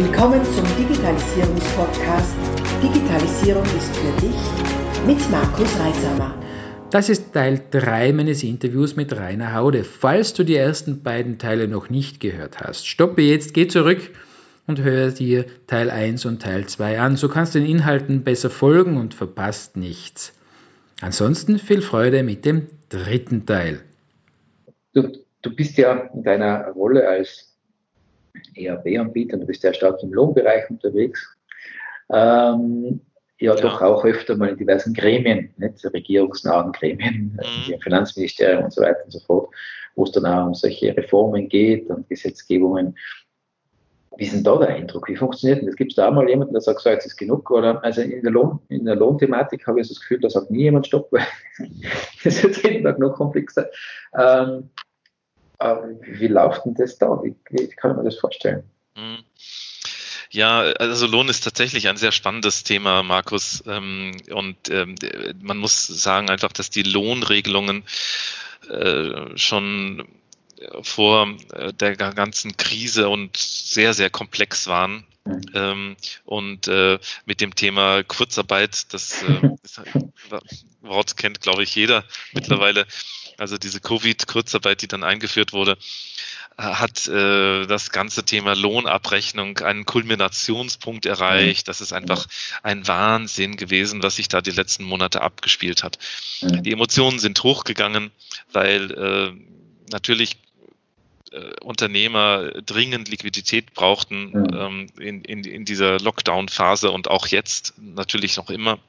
Willkommen zum Digitalisierungspodcast Digitalisierung ist für dich mit Markus Reisamer. Das ist Teil 3 meines Interviews mit Rainer Haude. Falls du die ersten beiden Teile noch nicht gehört hast, stoppe jetzt, geh zurück und höre dir Teil 1 und Teil 2 an. So kannst du den Inhalten besser folgen und verpasst nichts. Ansonsten viel Freude mit dem dritten Teil. Du, du bist ja in deiner Rolle als ERB-Anbieter, du bist ja stark im Lohnbereich unterwegs. Ähm, ja, ja, doch auch öfter mal in diversen Gremien, nicht, regierungsnahen Gremien, mhm. im Finanzministerium und so weiter und so fort, wo es dann auch um solche Reformen geht und Gesetzgebungen. Wie ist denn da der Eindruck? Wie funktioniert denn das? Gibt es da auch mal jemanden, der sagt, so, jetzt ist genug? Oder, also in der, Lohn, in der Lohnthematik habe ich das Gefühl, da sagt nie jemand Stopp, weil das wird jeden Tag noch komplexer. Ähm, wie läuft denn das da? Wie, wie kann man das vorstellen? Mhm. Ja, also Lohn ist tatsächlich ein sehr spannendes Thema, Markus. Ähm, und ähm, man muss sagen einfach, dass die Lohnregelungen äh, schon vor äh, der ganzen Krise und sehr, sehr komplex waren. Mhm. Ähm, und äh, mit dem Thema Kurzarbeit, das, das Wort kennt, glaube ich, jeder mittlerweile. Also diese Covid-Kurzarbeit, die dann eingeführt wurde, hat äh, das ganze Thema Lohnabrechnung einen Kulminationspunkt erreicht. Das ist einfach ein Wahnsinn gewesen, was sich da die letzten Monate abgespielt hat. Die Emotionen sind hochgegangen, weil äh, natürlich äh, Unternehmer dringend Liquidität brauchten ähm, in, in, in dieser Lockdown-Phase und auch jetzt natürlich noch immer.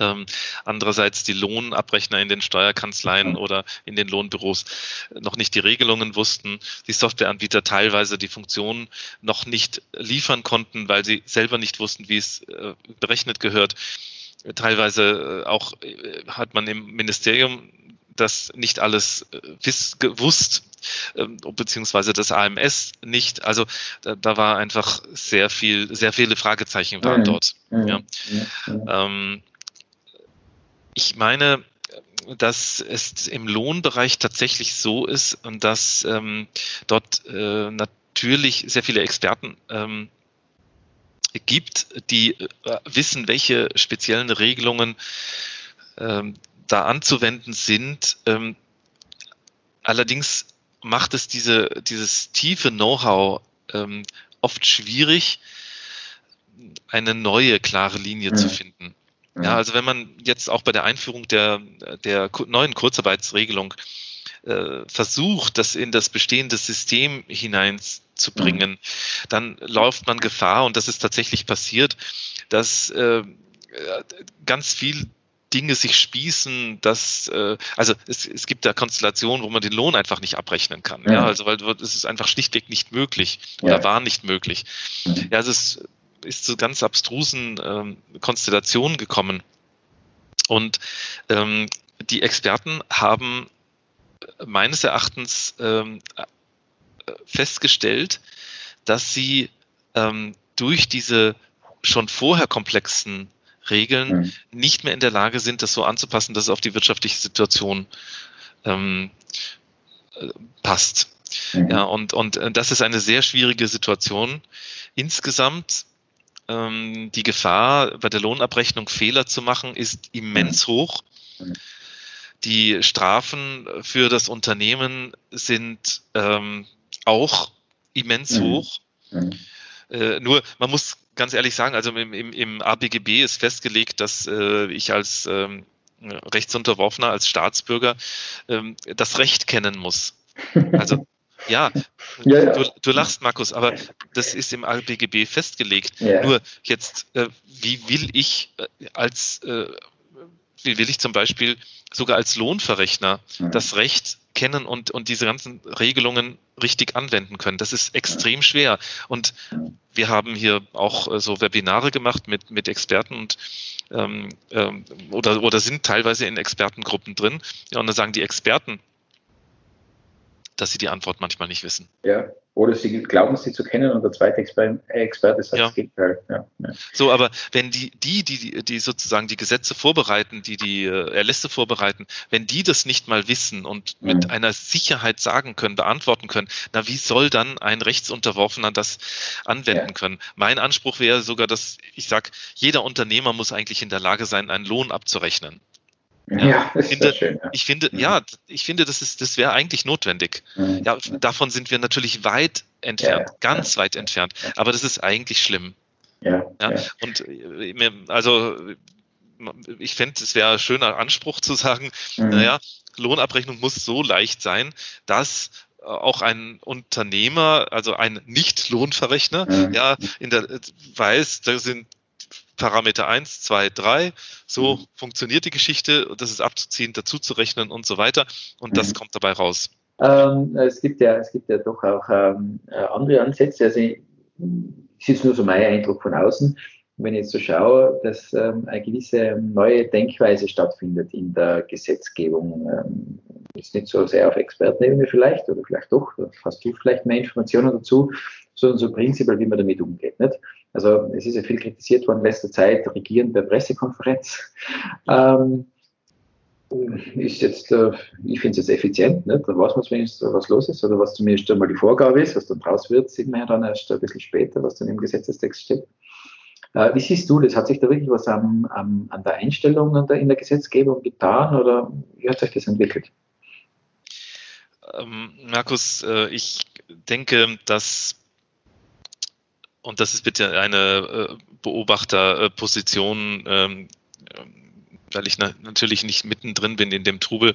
Ähm, andererseits die Lohnabrechner in den Steuerkanzleien oder in den Lohnbüros noch nicht die Regelungen wussten, die Softwareanbieter teilweise die Funktionen noch nicht liefern konnten, weil sie selber nicht wussten, wie es äh, berechnet gehört. Teilweise äh, auch äh, hat man im Ministerium das nicht alles äh, wiss, gewusst, ähm, beziehungsweise das AMS nicht. Also da, da, war einfach sehr viel, sehr viele Fragezeichen waren dort. Ja. Ähm, ich meine, dass es im Lohnbereich tatsächlich so ist und dass ähm, dort äh, natürlich sehr viele Experten ähm, gibt, die äh, wissen, welche speziellen Regelungen ähm, da anzuwenden sind. Ähm, allerdings macht es diese, dieses tiefe Know-how ähm, oft schwierig, eine neue klare Linie mhm. zu finden. Ja, also wenn man jetzt auch bei der Einführung der, der neuen Kurzarbeitsregelung äh, versucht, das in das bestehende System hineinzubringen, mhm. dann läuft man Gefahr, und das ist tatsächlich passiert, dass äh, ganz viel Dinge sich spießen, dass äh, also es, es gibt da Konstellationen, wo man den Lohn einfach nicht abrechnen kann. Ja, ja also weil es ist einfach schlichtweg nicht möglich ja. oder war nicht möglich. Mhm. Ja, also es ist zu ganz abstrusen ähm, Konstellationen gekommen. Und ähm, die Experten haben meines Erachtens ähm, festgestellt, dass sie ähm, durch diese schon vorher komplexen Regeln mhm. nicht mehr in der Lage sind, das so anzupassen, dass es auf die wirtschaftliche Situation ähm, äh, passt. Mhm. Ja, und, und äh, das ist eine sehr schwierige Situation. Insgesamt ähm, die Gefahr, bei der Lohnabrechnung Fehler zu machen, ist immens hoch. Die Strafen für das Unternehmen sind ähm, auch immens hoch. Äh, nur, man muss ganz ehrlich sagen, also im, im, im ABGB ist festgelegt, dass äh, ich als ähm, Rechtsunterworfener, als Staatsbürger ähm, das Recht kennen muss. Also ja, ja, ja. Du, du, lachst, Markus, aber das ist im ABGB festgelegt. Ja. Nur jetzt, äh, wie will ich äh, als, äh, wie will ich zum Beispiel sogar als Lohnverrechner mhm. das Recht kennen und, und diese ganzen Regelungen richtig anwenden können? Das ist extrem schwer. Und wir haben hier auch äh, so Webinare gemacht mit, mit Experten und ähm, ähm, oder, oder sind teilweise in Expertengruppen drin. Ja, und dann sagen die Experten, dass sie die Antwort manchmal nicht wissen. Ja, oder sie glauben sie zu kennen und der zweite Experte sagt ja. das Gegenteil. Ja. Ja. So, aber wenn die, die, die, die sozusagen die Gesetze vorbereiten, die die äh, Erlässe vorbereiten, wenn die das nicht mal wissen und mhm. mit einer Sicherheit sagen können, beantworten können, na, wie soll dann ein Rechtsunterworfener das anwenden können? Mein Anspruch wäre sogar, dass ich sage, jeder Unternehmer muss eigentlich in der Lage sein, einen Lohn abzurechnen. Ja, ich finde, schön, ja. ich finde, mhm. ja, ich finde, das ist, das wäre eigentlich notwendig. Mhm. Ja, davon sind wir natürlich weit entfernt, ja, ganz weit entfernt. Aber das ist eigentlich schlimm. Ja. ja. Und äh, mir, also ich fände, es wäre ein schöner Anspruch zu sagen, mhm. naja, Lohnabrechnung muss so leicht sein, dass auch ein Unternehmer, also ein Nicht-Lohnverrechner, mhm. ja, in der weiß, da sind Parameter 1, 2, 3. So mhm. funktioniert die Geschichte. Das ist abzuziehen, dazuzurechnen und so weiter. Und das mhm. kommt dabei raus. Ähm, es, gibt ja, es gibt ja doch auch ähm, äh, andere Ansätze. Also, es ist nur so mein Eindruck von außen. Wenn ich jetzt so schaue, dass ähm, eine gewisse neue Denkweise stattfindet in der Gesetzgebung, ähm, ist nicht so sehr auf Expertenebene vielleicht, oder vielleicht doch, hast du vielleicht mehr Informationen dazu, sondern so prinzipiell, wie man damit umgeht. Nicht? Also es ist ja viel kritisiert worden in letzter Zeit, Regieren per Pressekonferenz. Ähm, ist jetzt, äh, ich finde es jetzt effizient, nicht? da weiß man zumindest, was los ist oder was zumindest einmal die Vorgabe ist, was dann draus wird, sieht man ja dann erst ein bisschen später, was dann im Gesetzestext steht. Äh, wie siehst du das? Hat sich da wirklich was am, am, an der Einstellung an der, in der Gesetzgebung getan oder wie hat sich das entwickelt? Ähm, Markus, äh, ich denke, dass und das ist bitte eine äh, Beobachterposition, ähm, weil ich na natürlich nicht mittendrin bin in dem Trubel,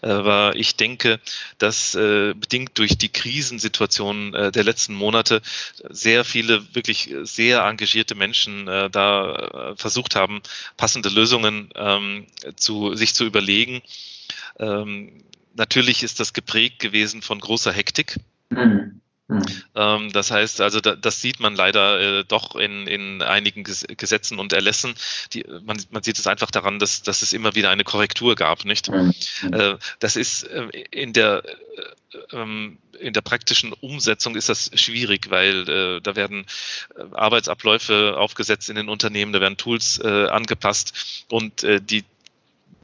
aber ich denke, dass äh, bedingt durch die Krisensituation äh, der letzten Monate sehr viele wirklich sehr engagierte Menschen äh, da äh, versucht haben, passende Lösungen ähm, zu, sich zu überlegen. Ähm, natürlich ist das geprägt gewesen von großer Hektik. Mhm. Mhm. Das heißt, also da, das sieht man leider äh, doch in, in einigen Gesetzen und Erlässen. Die, man, man sieht es einfach daran, dass, dass es immer wieder eine Korrektur gab, nicht? Mhm. Das ist äh, in der äh, ähm, in der praktischen Umsetzung ist das schwierig, weil äh, da werden Arbeitsabläufe aufgesetzt in den Unternehmen, da werden Tools angepasst und die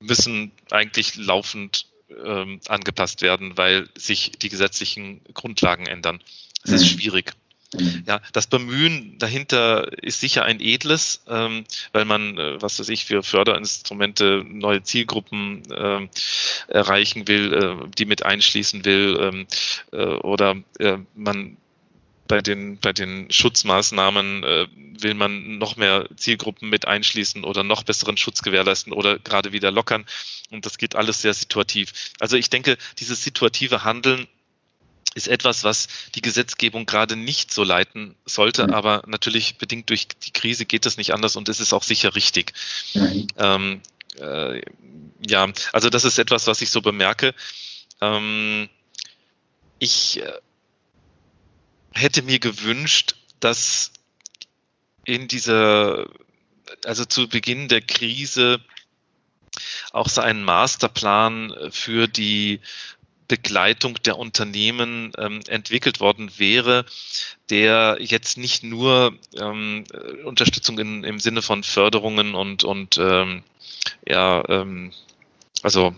müssen eigentlich laufend ähm, angepasst werden, weil sich die gesetzlichen Grundlagen ändern. Es ist mhm. schwierig. Mhm. Ja, das Bemühen dahinter ist sicher ein edles, ähm, weil man, äh, was weiß ich, für Förderinstrumente neue Zielgruppen äh, erreichen will, äh, die mit einschließen will, ähm, äh, oder äh, man bei den, bei den Schutzmaßnahmen äh, will man noch mehr Zielgruppen mit einschließen oder noch besseren Schutz gewährleisten oder gerade wieder lockern. Und das geht alles sehr situativ. Also ich denke, dieses situative Handeln ist etwas, was die Gesetzgebung gerade nicht so leiten sollte, mhm. aber natürlich bedingt durch die Krise geht das nicht anders und es ist auch sicher richtig. Mhm. Ähm, äh, ja, also das ist etwas, was ich so bemerke. Ähm, ich äh, hätte mir gewünscht, dass in dieser, also zu Beginn der Krise auch so ein Masterplan für die Begleitung der Unternehmen ähm, entwickelt worden wäre, der jetzt nicht nur ähm, Unterstützung in, im Sinne von Förderungen und, und ähm, ja, ähm, also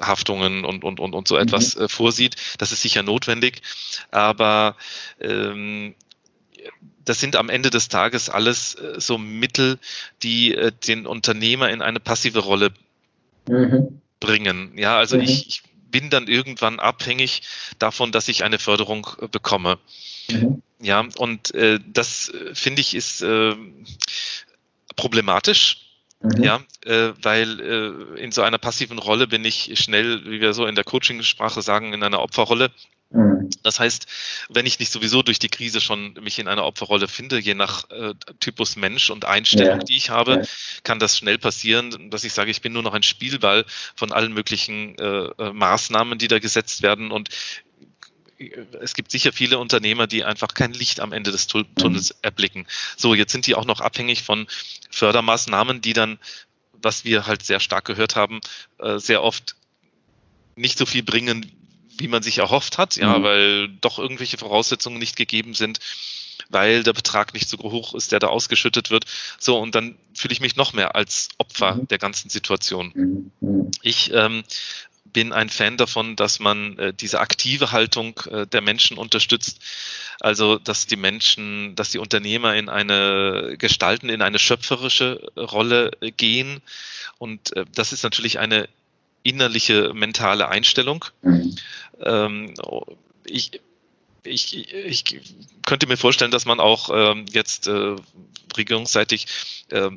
Haftungen und, und, und, und so etwas mhm. vorsieht. Das ist sicher notwendig, aber ähm, das sind am Ende des Tages alles äh, so Mittel, die äh, den Unternehmer in eine passive Rolle mhm. bringen. Ja, also mhm. ich, ich, bin dann irgendwann abhängig davon, dass ich eine Förderung bekomme. Mhm. Ja, und äh, das finde ich ist äh, problematisch Mhm. Ja, äh, weil äh, in so einer passiven Rolle bin ich schnell, wie wir so in der Coaching-Sprache sagen, in einer Opferrolle. Mhm. Das heißt, wenn ich nicht sowieso durch die Krise schon mich in einer Opferrolle finde, je nach äh, Typus Mensch und Einstellung, ja. die ich habe, ja. kann das schnell passieren, dass ich sage, ich bin nur noch ein Spielball von allen möglichen äh, äh Maßnahmen, die da gesetzt werden und es gibt sicher viele Unternehmer, die einfach kein Licht am Ende des Tunnels mhm. erblicken. So, jetzt sind die auch noch abhängig von Fördermaßnahmen, die dann, was wir halt sehr stark gehört haben, äh, sehr oft nicht so viel bringen, wie man sich erhofft hat, ja, mhm. weil doch irgendwelche Voraussetzungen nicht gegeben sind, weil der Betrag nicht so hoch ist, der da ausgeschüttet wird. So, und dann fühle ich mich noch mehr als Opfer mhm. der ganzen Situation. Mhm. mhm. Ich ähm, bin ein Fan davon, dass man äh, diese aktive Haltung äh, der Menschen unterstützt. Also, dass die Menschen, dass die Unternehmer in eine gestalten, in eine schöpferische Rolle äh, gehen. Und äh, das ist natürlich eine innerliche mentale Einstellung. Mhm. Ähm, ich, ich, ich könnte mir vorstellen, dass man auch ähm, jetzt äh, regierungsseitig äh,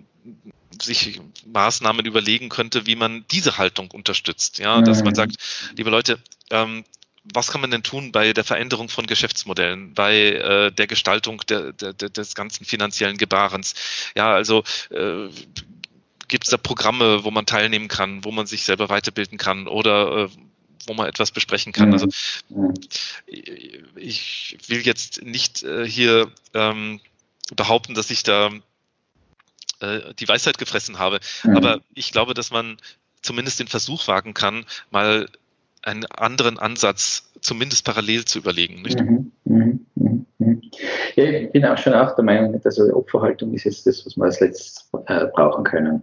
sich Maßnahmen überlegen könnte, wie man diese Haltung unterstützt. Ja, dass man sagt, liebe Leute, ähm, was kann man denn tun bei der Veränderung von Geschäftsmodellen, bei äh, der Gestaltung der, der, des ganzen finanziellen Gebarens? Ja, also äh, gibt es da Programme, wo man teilnehmen kann, wo man sich selber weiterbilden kann oder äh, wo man etwas besprechen kann. Also ich will jetzt nicht äh, hier ähm, behaupten, dass ich da äh, die Weisheit gefressen habe. Mhm. Aber ich glaube, dass man zumindest den Versuch wagen kann, mal einen anderen Ansatz zumindest parallel zu überlegen. Mhm, mh, mh, mh. Ja, ich bin auch schon auch der Meinung, dass also Opferhaltung ist jetzt das, was wir als letztes äh, brauchen können.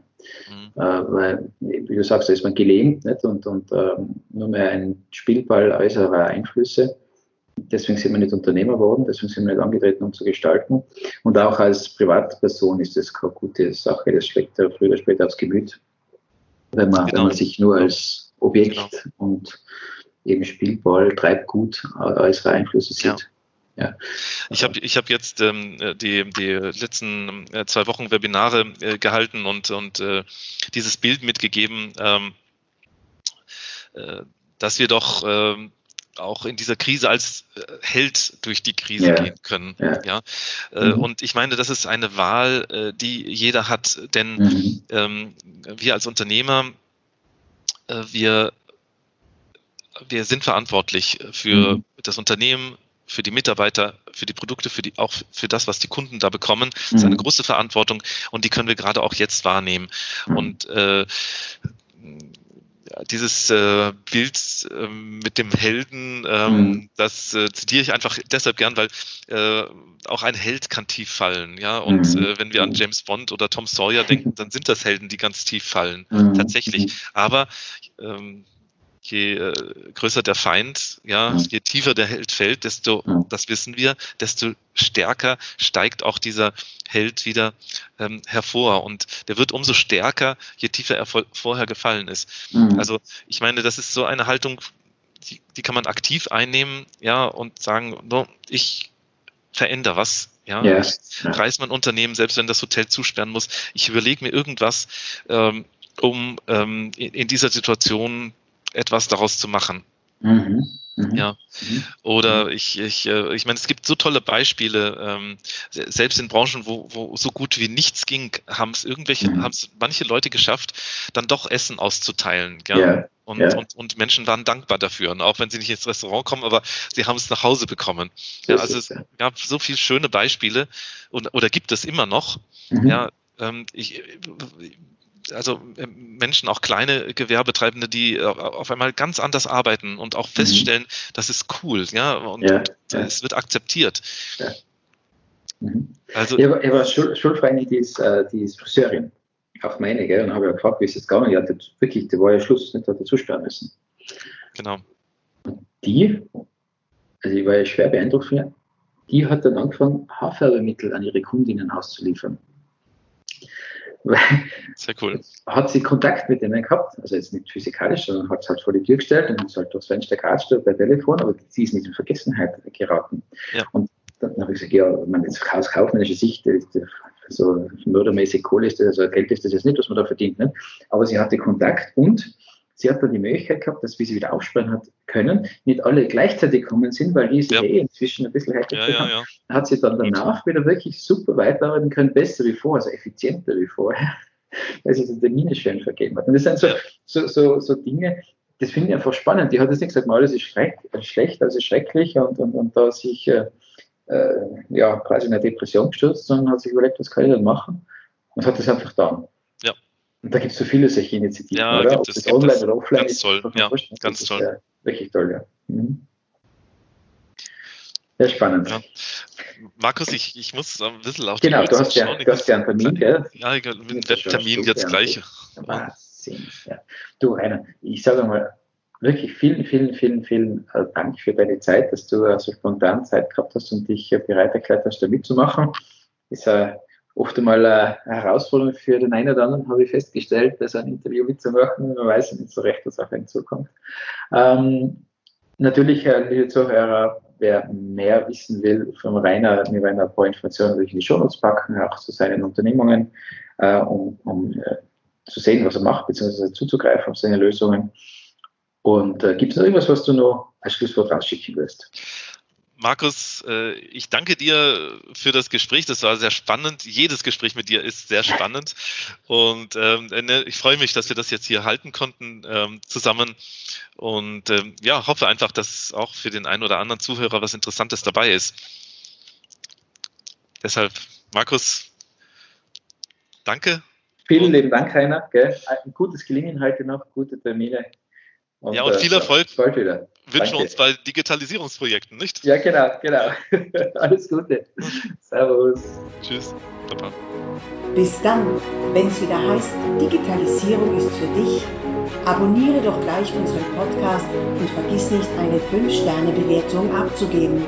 Mhm. Äh, weil, wie du sagst, da ist man gelähmt nicht? und, und ähm, nur mehr ein Spielball äußerer Einflüsse. Deswegen sind wir nicht Unternehmer geworden, deswegen sind wir nicht angetreten, um zu gestalten. Und auch als Privatperson ist das keine gute Sache, das schlägt ja früher oder später aufs Gemüt, wenn man, genau. wenn man sich nur als Objekt genau. und eben Spielball, Treibgut äußere Einflüsse sieht. Ja. Ja. Ich habe ich hab jetzt ähm, die, die letzten äh, zwei Wochen Webinare äh, gehalten und, und äh, dieses Bild mitgegeben, ähm, äh, dass wir doch ähm, auch in dieser Krise als äh, Held durch die Krise yeah. gehen können. Yeah. Ja, äh, mhm. und ich meine, das ist eine Wahl, äh, die jeder hat, denn mhm. ähm, wir als Unternehmer, äh, wir wir sind verantwortlich für mhm. das Unternehmen, für die Mitarbeiter, für die Produkte, für die, auch für das, was die Kunden da bekommen. Das ist eine mhm. große Verantwortung und die können wir gerade auch jetzt wahrnehmen. Mhm. Und äh, dieses äh, Bild äh, mit dem Helden, ähm, mhm. das äh, zitiere ich einfach deshalb gern, weil äh, auch ein Held kann tief fallen, ja. Und mhm. äh, wenn wir an James Bond oder Tom Sawyer denken, dann sind das Helden, die ganz tief fallen, mhm. tatsächlich. Aber ähm, je äh, größer der Feind, ja, je tiefer der Held fällt, desto, das wissen wir, desto stärker steigt auch dieser Held wieder ähm, hervor. Und der wird umso stärker, je tiefer er vorher gefallen ist. Mhm. Also ich meine, das ist so eine Haltung, die, die kann man aktiv einnehmen, ja, und sagen, no, ich verändere was. Ja, yes. ich reiß mein Unternehmen, selbst wenn das Hotel zusperren muss. Ich überlege mir irgendwas, ähm, um ähm, in, in dieser Situation etwas daraus zu machen. Mhm. Mhm. Ja. Mhm. Oder ich, ich, äh, ich meine, es gibt so tolle Beispiele, ähm, selbst in Branchen, wo, wo so gut wie nichts ging, haben es irgendwelche, mhm. haben es manche Leute geschafft, dann doch Essen auszuteilen. Ja? ja. Und, ja. Und, und Menschen waren dankbar dafür. Und auch wenn sie nicht ins Restaurant kommen, aber sie haben es nach Hause bekommen. Ja, also es gab so viele schöne Beispiele und, oder gibt es immer noch. Mhm. Ja, ähm, ich, also ähm, Menschen, auch kleine Gewerbetreibende, die äh, auf einmal ganz anders arbeiten und auch feststellen, mhm. das ist cool, ja, und, ja, und ja. es wird akzeptiert. Ja. Mhm. Also, ich, war, ich war Schul Schulfreundin, die ist, äh, die ist Friseurin, auch meine, gell, und habe ja gefragt, wie ist es gegangen? Ja, das, wirklich, da war ja Schluss, nicht hat dazu sperren müssen. Genau. Und die, also ich war ja schwer beeindruckt von ihr, die hat dann angefangen, Haarfärbemittel an ihre Kundinnen auszuliefern. Sehr cool. Hat sie Kontakt mit denen gehabt, also jetzt nicht physikalisch, sondern hat es halt vor die Tür gestellt und hat es halt durchs Fenster geratscht per Telefon, aber sie ist nicht in Vergessenheit geraten. Ja. Und dann habe ich gesagt, ja, man jetzt aus kaufmännischer Sicht, so mördermäßig Kohle ist das, also Geld ist das jetzt nicht, was man da verdient, ne? aber sie hatte Kontakt und sie hat dann die Möglichkeit gehabt, dass, wie sie wieder aufsperren hat können, nicht alle gleichzeitig gekommen sind, weil die sich ja. eh inzwischen ein bisschen heiter ja, ja, ja, hat sie dann danach wieder wirklich super weiterarbeiten können, besser wie vorher, also effizienter wie vorher, weil sie den Termine schön vergeben hat. Und das sind so, so, so, so Dinge, das finde ich einfach spannend. Die hat jetzt nicht gesagt, alles ist schreck, schlecht, also schrecklich und, und, und da sich äh, äh, ja, quasi in eine Depression gestürzt, sondern hat sich überlegt, was kann ich denn machen und hat das einfach getan. Ja. Und da gibt es so viele solche Initiativen, ja, oder? Gibt Ob es, das online es. oder offline ganz ist. Toll. Ja, ganz toll. Ja, wirklich toll, ja. Mhm. Sehr spannend. Ja. Markus, ich, ich muss ein bisschen auf Genau, die du hast, ja, du hast ja einen Termin, gell? Ja, ich, mit dem Webtermin jetzt gleich. Wahnsinn. Ja. Du, Rainer, ich sage mal, wirklich vielen, vielen, vielen, vielen äh, Dank für deine Zeit, dass du so spontan Zeit gehabt hast und dich bereit erklärt hast, da mitzumachen. Ist äh, oft einmal eine Herausforderung für den einen oder anderen, habe ich festgestellt, so ein Interview mitzumachen. Man weiß nicht so recht, was auf einen zukommt. Ähm, natürlich, äh, liebe Zuhörer, wer mehr wissen will vom Rainer, mir werden ein paar Informationen natürlich in die Show Notes packen, auch zu seinen Unternehmungen, äh, um, um äh, zu sehen, was er macht, beziehungsweise zuzugreifen auf seine Lösungen. Und äh, gibt es noch irgendwas, was du noch als Schlusswort rausschicken willst? Markus, äh, ich danke dir für das Gespräch. Das war sehr spannend. Jedes Gespräch mit dir ist sehr spannend. Und ähm, ne, ich freue mich, dass wir das jetzt hier halten konnten ähm, zusammen. Und ähm, ja, hoffe einfach, dass auch für den einen oder anderen Zuhörer was Interessantes dabei ist. Deshalb, Markus, danke. Vielen lieben Dank, Rainer. Ein gutes Gelingen heute noch, gute Termine. Und, ja, und viel äh, Erfolg. Bald wieder. Wünschen wir uns bei Digitalisierungsprojekten, nicht? Ja, genau, genau. Alles Gute. Servus. Tschüss. Papa. Bis dann, wenn es wieder heißt, Digitalisierung ist für dich. Abonniere doch gleich unseren Podcast und vergiss nicht, eine 5-Sterne-Bewertung abzugeben.